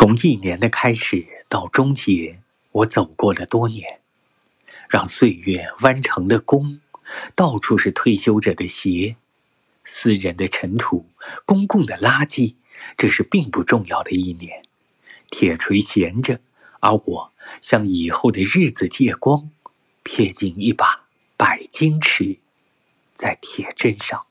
从一年的开始到终结我走过了多年让岁月弯成了弓到处是退休者的鞋私人的尘土公共的垃圾这是并不重要的一年。铁锤闲着而我向以后的日子借光撇进一把百金尺在铁砧上